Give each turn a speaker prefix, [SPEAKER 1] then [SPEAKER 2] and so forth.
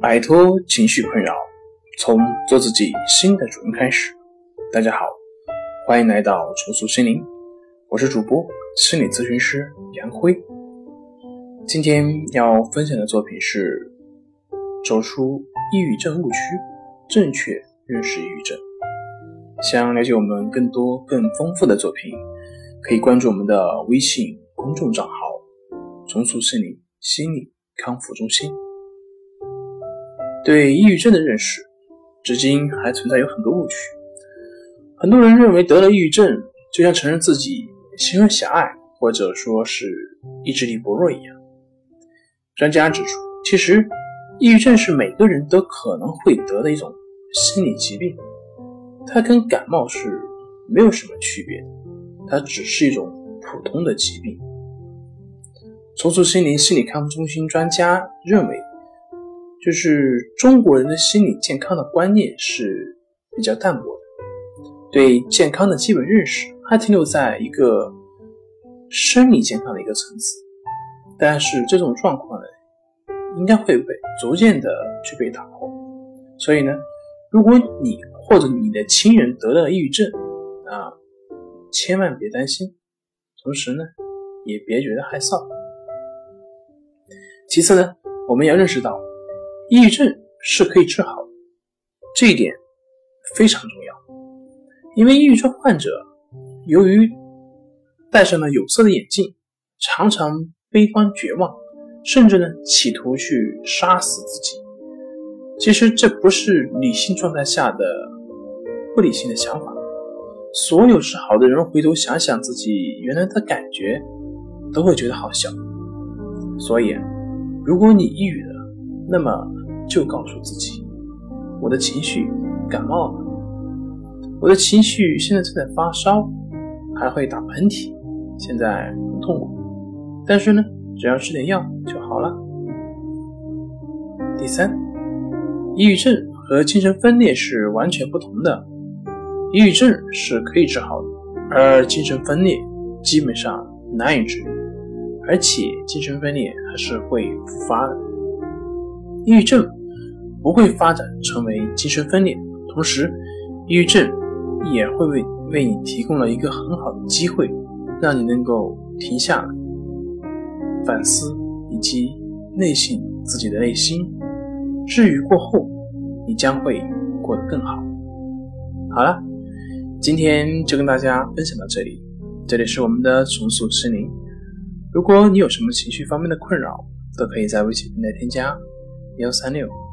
[SPEAKER 1] 摆脱情绪困扰，从做自己新的主人开始。大家好，欢迎来到重塑心灵，我是主播心理咨询师杨辉。今天要分享的作品是《走出抑郁症误区，正确认识抑郁症》。想了解我们更多更丰富的作品，可以关注我们的微信公众账号“重塑心灵心理康复中心”。对抑郁症的认识，至今还存在有很多误区。很多人认为得了抑郁症，就像承认自己心胸狭隘，或者说是意志力薄弱一样。专家指出，其实抑郁症是每个人都可能会得的一种心理疾病，它跟感冒是没有什么区别的，它只是一种普通的疾病。重塑心灵心理康复中心专家认为。就是中国人的心理健康的观念是比较淡薄的，对健康的基本认识还停留在一个生理健康的一个层次。但是这种状况呢，应该会被逐渐的去被打破。所以呢，如果你或者你的亲人得了抑郁症啊，千万别担心，同时呢，也别觉得害臊。其次呢，我们要认识到。抑郁症是可以治好的，这一点非常重要。因为抑郁症患者由于戴上了有色的眼镜，常常悲观绝望，甚至呢企图去杀死自己。其实这不是理性状态下的不理性的想法。所有治好的人回头想想自己原来的感觉，都会觉得好笑。所以，如果你抑郁了，那么。就告诉自己，我的情绪感冒了，我的情绪现在正在发烧，还会打喷嚏，现在很痛苦，但是呢，只要吃点药就好了。第三，抑郁症和精神分裂是完全不同的，抑郁症是可以治好的，而精神分裂基本上难以治愈，而且精神分裂还是会复发的，抑郁症。不会发展成为精神分裂，同时，抑郁症也会为为你提供了一个很好的机会，让你能够停下来反思以及内省自己的内心。治愈过后，你将会过得更好。好了，今天就跟大家分享到这里。这里是我们的重塑心灵。如果你有什么情绪方面的困扰，都可以在微信平台添加幺三六。